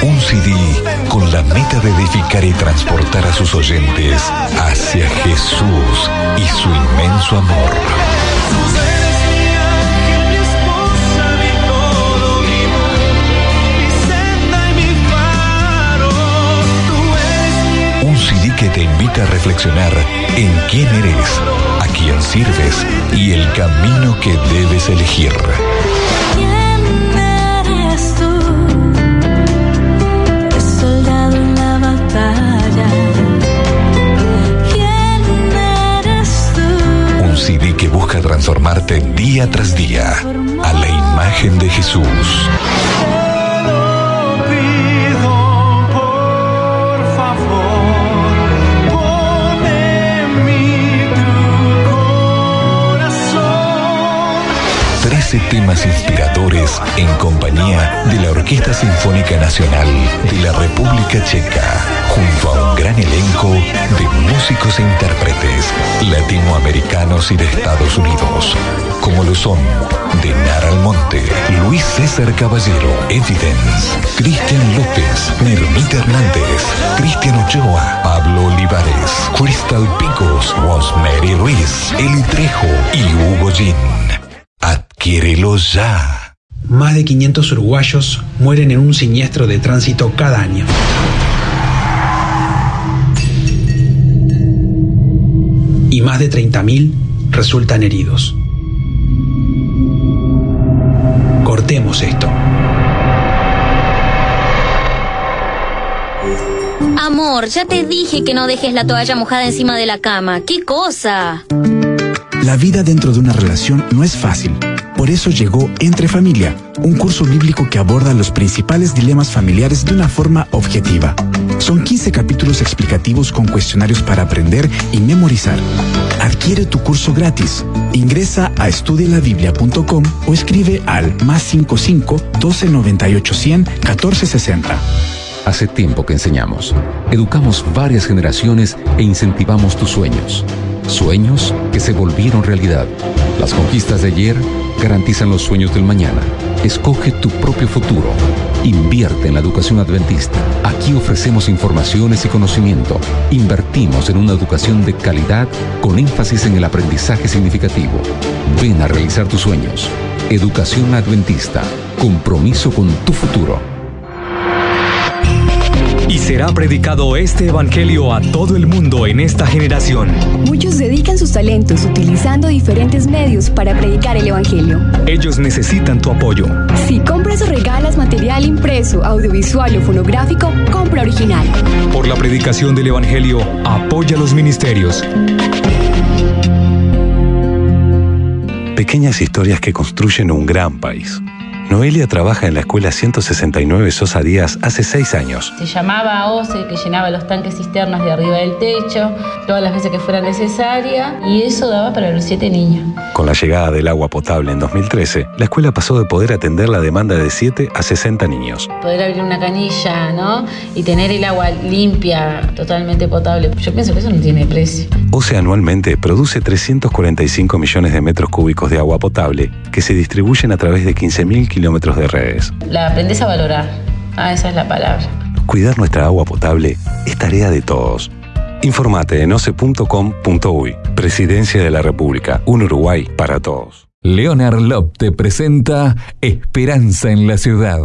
Un CD con la meta de edificar y transportar a sus oyentes hacia Jesús y su inmenso amor. Un CD que te invita a reflexionar en quién eres, a quién sirves y el camino que debes elegir. Busca transformarte día tras día a la imagen de Jesús. Por favor, pon en mí tu corazón. 13 temas inspiradores en compañía de la Orquesta Sinfónica Nacional de la República Checa, junto a un gran elenco de músicos e intérpretes latinoamericanos y de Estados Unidos, como lo son Denar Almonte, Luis César Caballero, Evidence, Cristian López, Mirmita Hernández, Cristian Ochoa, Pablo Olivares, Crystal Picos, Rosemary Ruiz, Eli Trejo y Hugo Gin. Adquiérelo ya. Más de 500 uruguayos mueren en un siniestro de tránsito cada año. Y más de 30.000 resultan heridos. Cortemos esto. Amor, ya te dije que no dejes la toalla mojada encima de la cama. ¿Qué cosa? La vida dentro de una relación no es fácil. Por eso llegó Entre Familia, un curso bíblico que aborda los principales dilemas familiares de una forma objetiva. Son 15 capítulos explicativos con cuestionarios para aprender y memorizar. Adquiere tu curso gratis. Ingresa a estudialabiblia.com o escribe al más 55 12 98 100 14 60. Hace tiempo que enseñamos. Educamos varias generaciones e incentivamos tus sueños. Sueños que se volvieron realidad. Las conquistas de ayer garantizan los sueños del mañana. Escoge tu propio futuro. Invierte en la educación adventista. Aquí ofrecemos informaciones y conocimiento. Invertimos en una educación de calidad con énfasis en el aprendizaje significativo. Ven a realizar tus sueños. Educación adventista. Compromiso con tu futuro. Será predicado este evangelio a todo el mundo en esta generación. Muchos dedican sus talentos utilizando diferentes medios para predicar el Evangelio. Ellos necesitan tu apoyo. Si compras o regalas material impreso, audiovisual o fonográfico, compra original. Por la predicación del evangelio, apoya los ministerios. Pequeñas historias que construyen un gran país. Noelia trabaja en la escuela 169 Sosa Díaz hace seis años. Se llamaba a OCE que llenaba los tanques cisternas de arriba del techo, todas las veces que fuera necesaria, y eso daba para los siete niños. Con la llegada del agua potable en 2013, la escuela pasó de poder atender la demanda de 7 a 60 niños. Poder abrir una canilla, ¿no? Y tener el agua limpia, totalmente potable. Yo pienso que eso no tiene precio. OCE anualmente produce 345 millones de metros cúbicos de agua potable que se distribuyen a través de 15.000 kilómetros de redes. La aprendes a valorar. Ah, esa es la palabra. Cuidar nuestra agua potable es tarea de todos. Informate en oce.com.uy. Presidencia de la República. Un Uruguay para todos. Leonard Lop te presenta Esperanza en la Ciudad.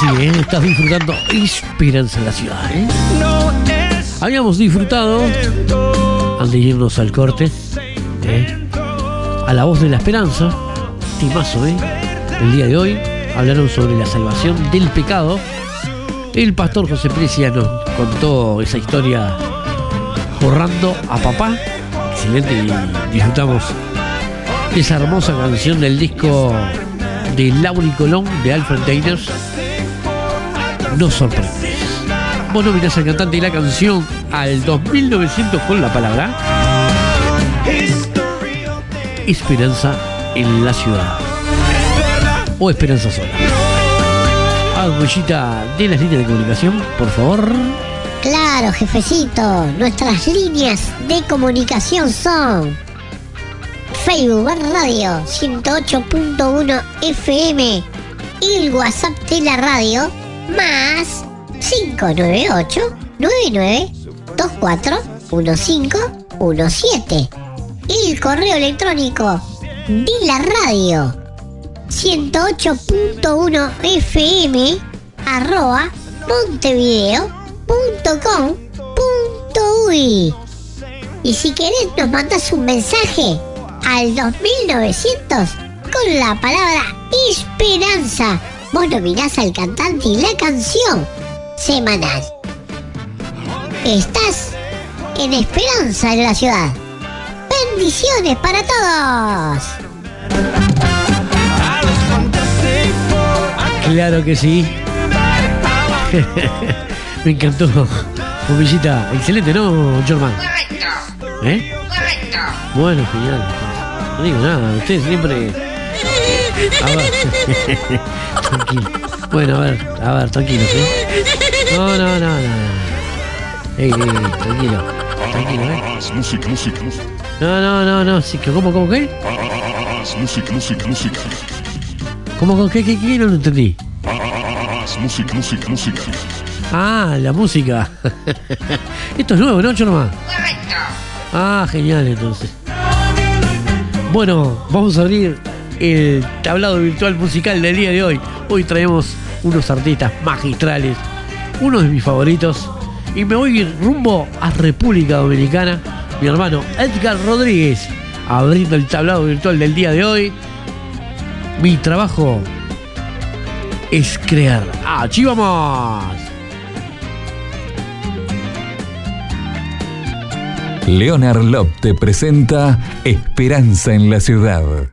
Sí, ¿eh? estás disfrutando Esperanza en la ciudad. ¿eh? Habíamos disfrutado, al de irnos al corte, ¿eh? a la voz de la esperanza, timazo, ¿eh? el día de hoy, hablaron sobre la salvación del pecado. El pastor José Precia nos contó esa historia borrando a papá. Excelente, y disfrutamos esa hermosa canción del disco de Lauri Colón de Alfred Taylor. No sorprendes. Vos nominás al cantante y la canción al 2900 con la palabra Esperanza en la ciudad. O Esperanza sola. Aguillita de las líneas de comunicación, por favor. Claro, jefecito. Nuestras líneas de comunicación son Facebook Radio 108.1 FM y el WhatsApp de la radio más 598 99 24 1517 y el correo electrónico de la radio 108.1 FM arroba montevideo.com.uy y si querés nos mandas un mensaje al 2900 con la palabra esperanza. Vos nominás al cantante y la canción semanal. Estás en Esperanza en la ciudad. Bendiciones para todos. Claro que sí. Me encantó. Bombillita, excelente, ¿no, Jorman? ¿Eh? Bueno, genial. No digo nada, usted siempre. Tranquilo. Bueno, a ver, a ver, tranquilo, ¿sí? No, no, no, no. Ey, ey, ey, tranquilo. Tranquilo, ¿eh? Música, música, música. No, no, no, no. Sí, que- ¿Cómo, cómo, qué? Música, música, música. ¿Cómo, cómo, qué, qué, qué? No lo entendí. Música, música, música. Ah, la música. Esto es nuevo, ¿no, Chorma? Ah, genial, entonces. Bueno, vamos a abrir el tablado virtual musical del día de hoy. Hoy traemos unos artistas magistrales, uno de mis favoritos. Y me voy rumbo a República Dominicana. Mi hermano Edgar Rodríguez, abriendo el tablado virtual del día de hoy. Mi trabajo es crear. ¡Allí vamos! Leonard Love te presenta Esperanza en la ciudad.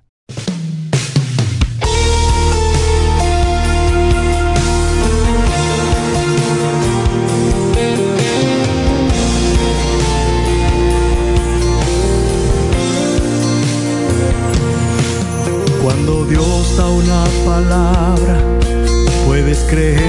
Puedes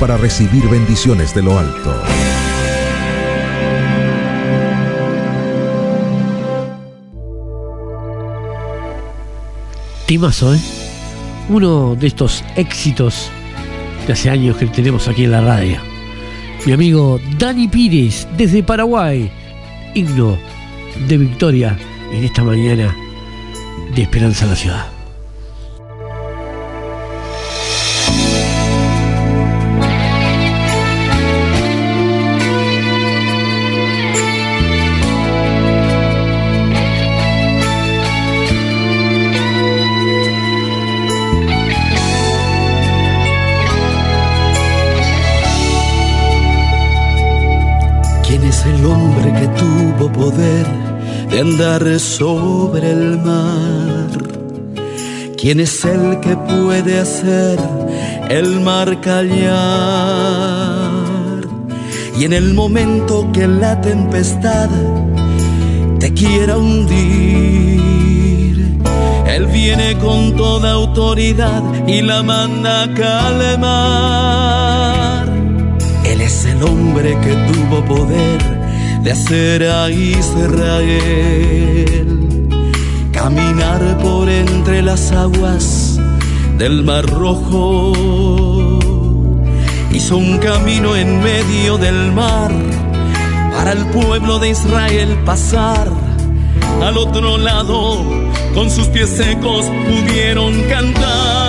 para recibir bendiciones de lo alto. Timazo, ¿eh? Uno de estos éxitos de hace años que tenemos aquí en la radio. Mi amigo Dani Pires, desde Paraguay. Himno de victoria en esta mañana de Esperanza en la Ciudad. Sobre el mar? ¿Quién es el que puede hacer el mar callar? Y en el momento que la tempestad te quiera hundir, Él viene con toda autoridad y la manda a calmar. Él es el hombre que tuvo poder de hacer a Israel caminar por entre las aguas del Mar Rojo. Hizo un camino en medio del mar para el pueblo de Israel pasar. Al otro lado, con sus pies secos, pudieron cantar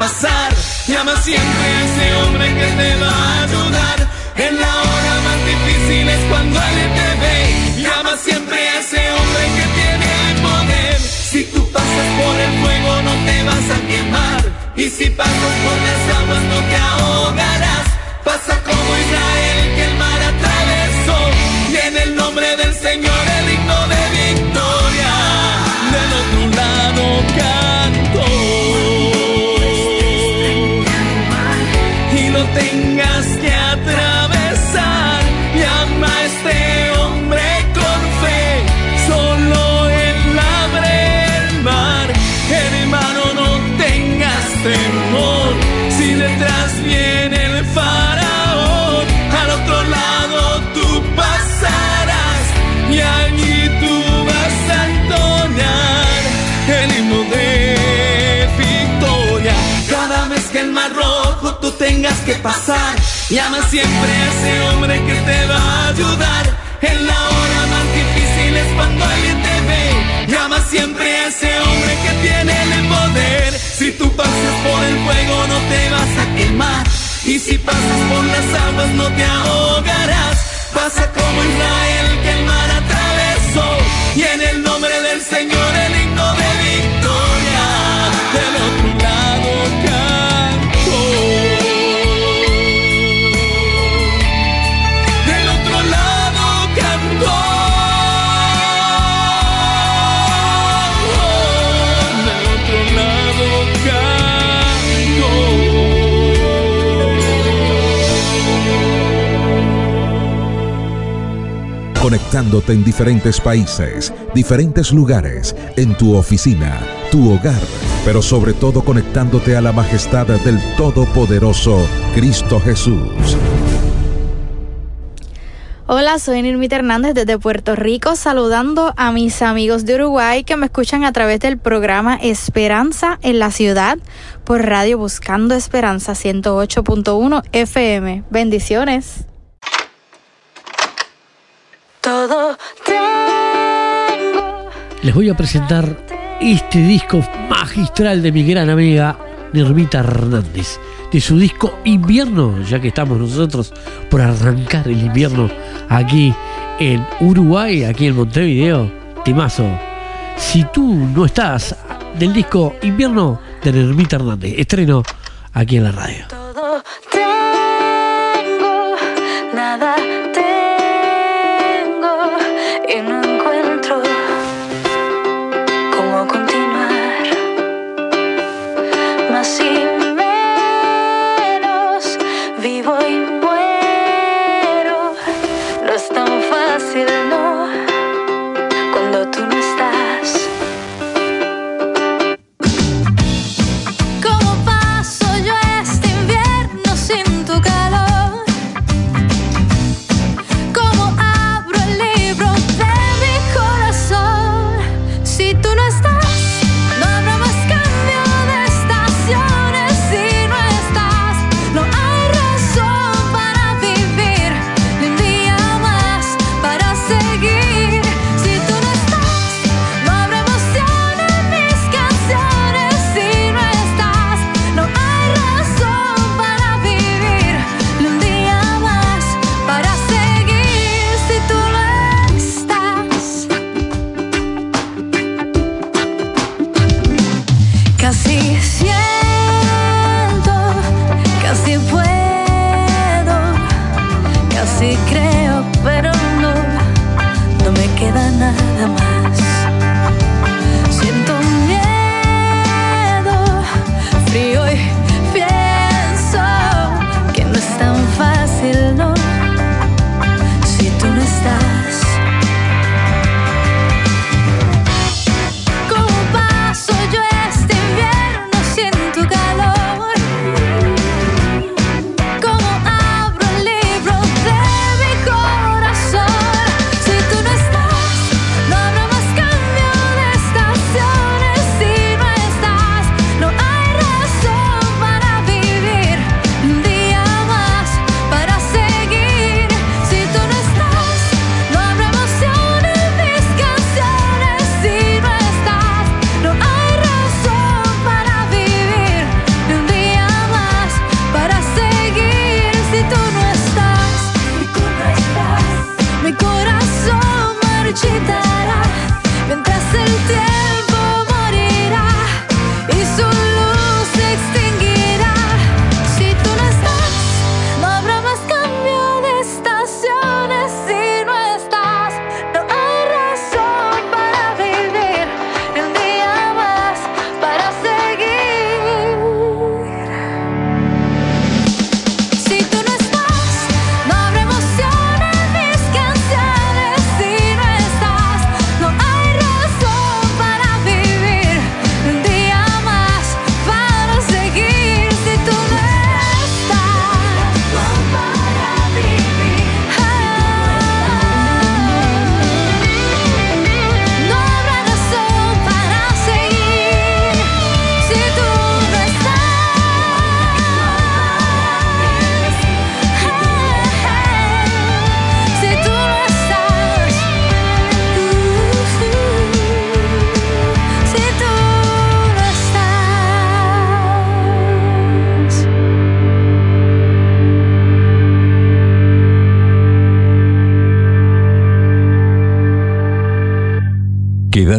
pasar, llama siempre a ese hombre que te va a llama siempre a ese hombre que te va a ayudar. En la hora más difícil es cuando alguien te ve. Llama siempre a ese hombre que tiene el poder. Si tú pasas por el fuego no te vas a quemar. Y si pasas por las aguas no te ahogarás. Pasa como Israel que el mar atravesó. Y en el nombre del Señor el himno de victoria. Conectándote en diferentes países, diferentes lugares, en tu oficina, tu hogar, pero sobre todo conectándote a la majestad del Todopoderoso Cristo Jesús. Hola, soy Nirmita Hernández desde Puerto Rico, saludando a mis amigos de Uruguay que me escuchan a través del programa Esperanza en la Ciudad por Radio Buscando Esperanza 108.1 FM. Bendiciones. Todo Les voy a presentar este disco magistral de mi gran amiga Nirmita Hernández. De su disco Invierno, ya que estamos nosotros por arrancar el invierno aquí en Uruguay, aquí en Montevideo. Timazo. Si tú no estás del disco Invierno de Nirmita Hernández, estreno aquí en la radio.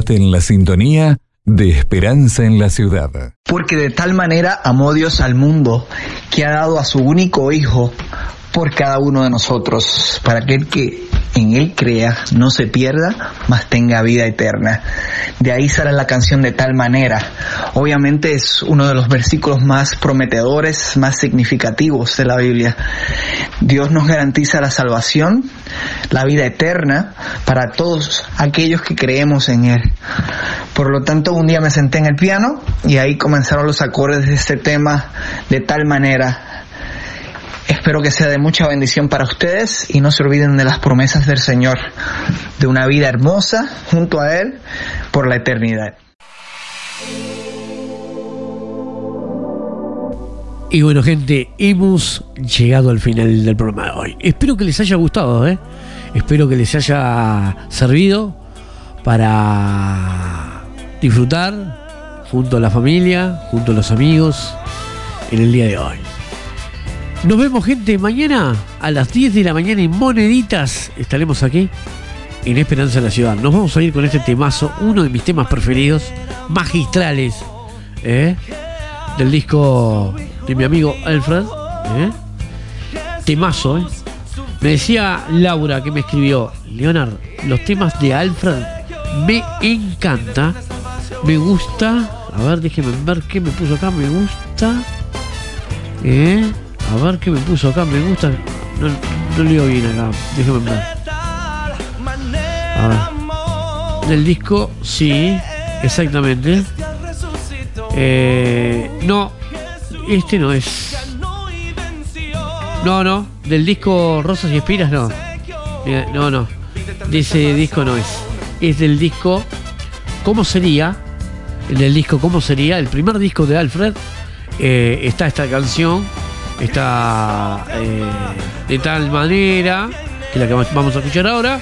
En la sintonía de Esperanza en la Ciudad. Porque de tal manera amó Dios al mundo que ha dado a su único Hijo por cada uno de nosotros, para aquel que en Él crea, no se pierda, mas tenga vida eterna. De ahí sale la canción de tal manera. Obviamente es uno de los versículos más prometedores, más significativos de la Biblia. Dios nos garantiza la salvación, la vida eterna para todos aquellos que creemos en Él. Por lo tanto, un día me senté en el piano y ahí comenzaron los acordes de este tema de tal manera. Espero que sea de mucha bendición para ustedes y no se olviden de las promesas del Señor, de una vida hermosa junto a Él por la eternidad. Y bueno, gente, hemos llegado al final del programa de hoy. Espero que les haya gustado, ¿eh? Espero que les haya servido para disfrutar junto a la familia, junto a los amigos, en el día de hoy. Nos vemos, gente, mañana a las 10 de la mañana en Moneditas. Estaremos aquí en Esperanza de la Ciudad. Nos vamos a ir con este temazo, uno de mis temas preferidos, magistrales, ¿eh? Del disco de mi amigo Alfred. ¿eh? Temazo, ¿eh? Me decía Laura que me escribió, Leonard, los temas de Alfred me encanta, me gusta. A ver, déjeme ver qué me puso acá, me gusta. ¿Eh? A ver qué me puso acá, me gusta. No, no leo bien acá. A ver. Del disco, sí, exactamente. Eh, no, este no es. No, no, del disco Rosas y Espiras no. Mira, No, no. De ese disco no es. Es del disco ¿Cómo sería? El del disco ¿Cómo sería? El primer disco de Alfred. eh, está esta canción. Está eh, de tal manera. Que la que vamos a escuchar ahora.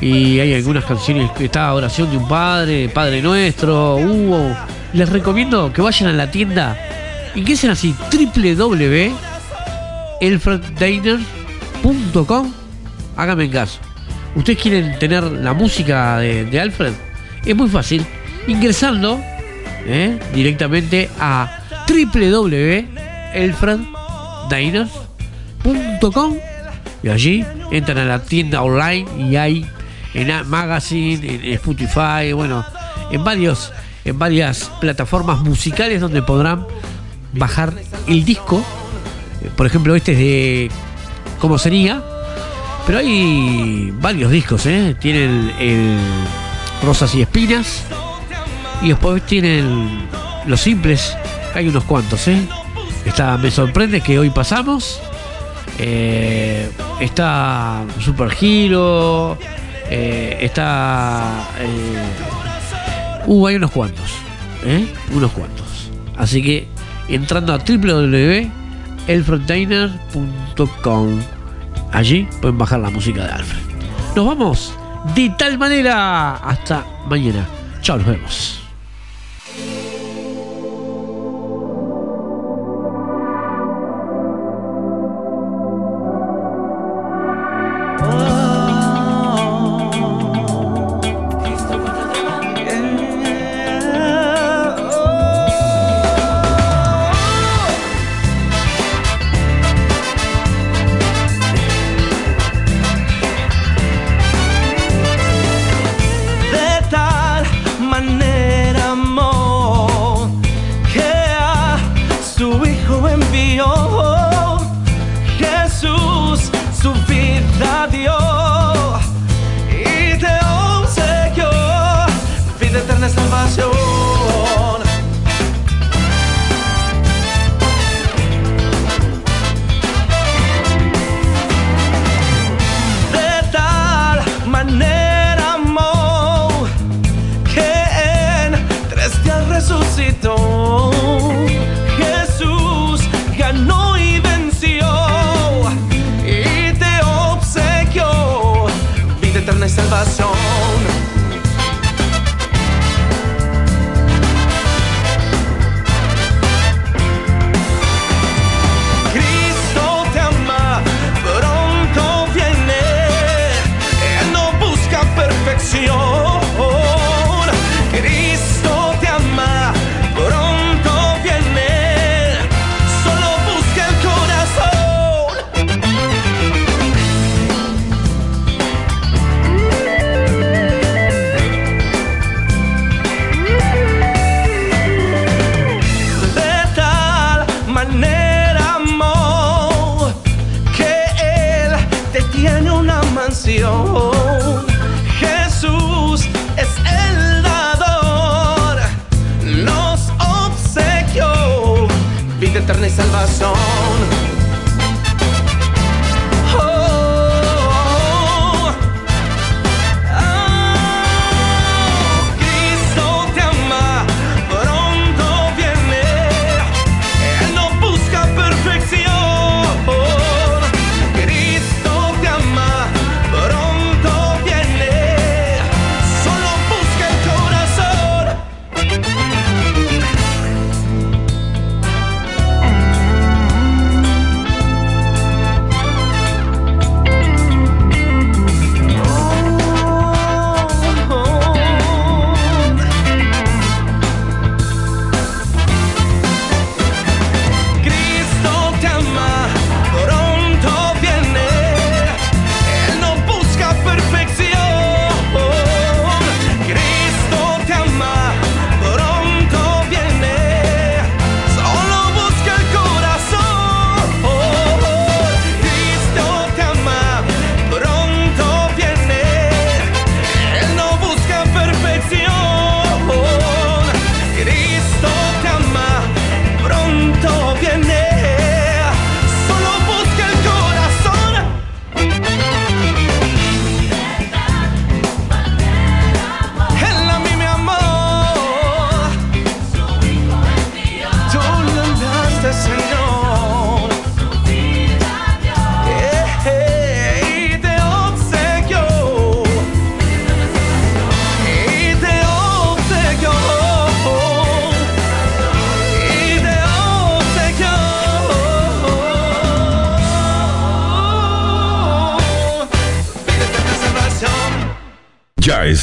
Y hay algunas canciones está Oración de un Padre, Padre Nuestro. Hubo. Les recomiendo que vayan a la tienda. Ingresen así www.elfreddainer.com. Háganme caso. ¿Ustedes quieren tener la música de, Alfred? Es muy fácil. Ingresando ¿eh? directamente a www.elfreddiner.com y allí entran a la tienda online y hay en Magazine, en Spotify, bueno, en varios, en varias plataformas musicales donde podrán bajar el disco. Eh, Por ejemplo, este es de ¿Cómo sería? Pero hay varios discos, ¿eh? Tienen el Rosas y Espinas. Y después tienen los simples. Hay unos cuantos, ¿eh? Está Me Sorprende que hoy pasamos. Está Super Hero. eh, está. Uh, hay unos cuantos. ¿eh? Unos cuantos. Así que entrando a www.elfrontiner.com Allí pueden bajar la música de Alfred. Nos vamos de tal manera. Hasta mañana. Chao, nos vemos.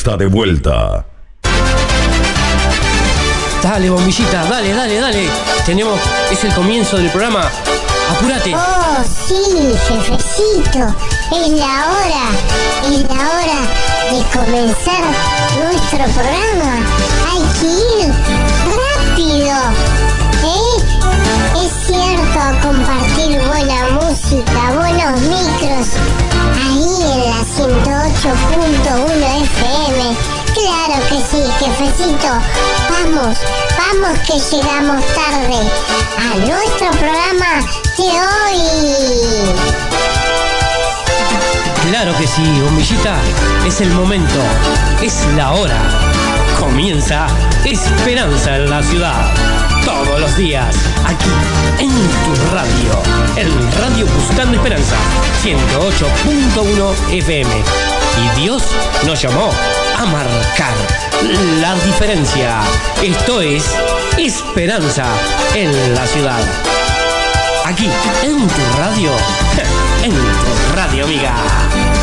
Está de vuelta. Dale, bombillita, dale, dale, dale. Tenemos, es el comienzo del programa. Apúrate. Oh, sí, jefecito. Es la hora. Es la hora de comenzar nuestro programa. Hay que ir rápido. ¿Eh? Es cierto, compartir buena música, buenos FM. Claro que sí, jefecito. Vamos, vamos que llegamos tarde a nuestro programa de hoy. Claro que sí, bombillita. Es el momento. Es la hora. Comienza Esperanza en la ciudad. Todos los días, aquí en tu radio. En Radio Buscando Esperanza, 108.1 FM. Y Dios nos llamó a marcar la diferencia. Esto es Esperanza en la ciudad. Aquí, en tu radio. En tu radio, amiga.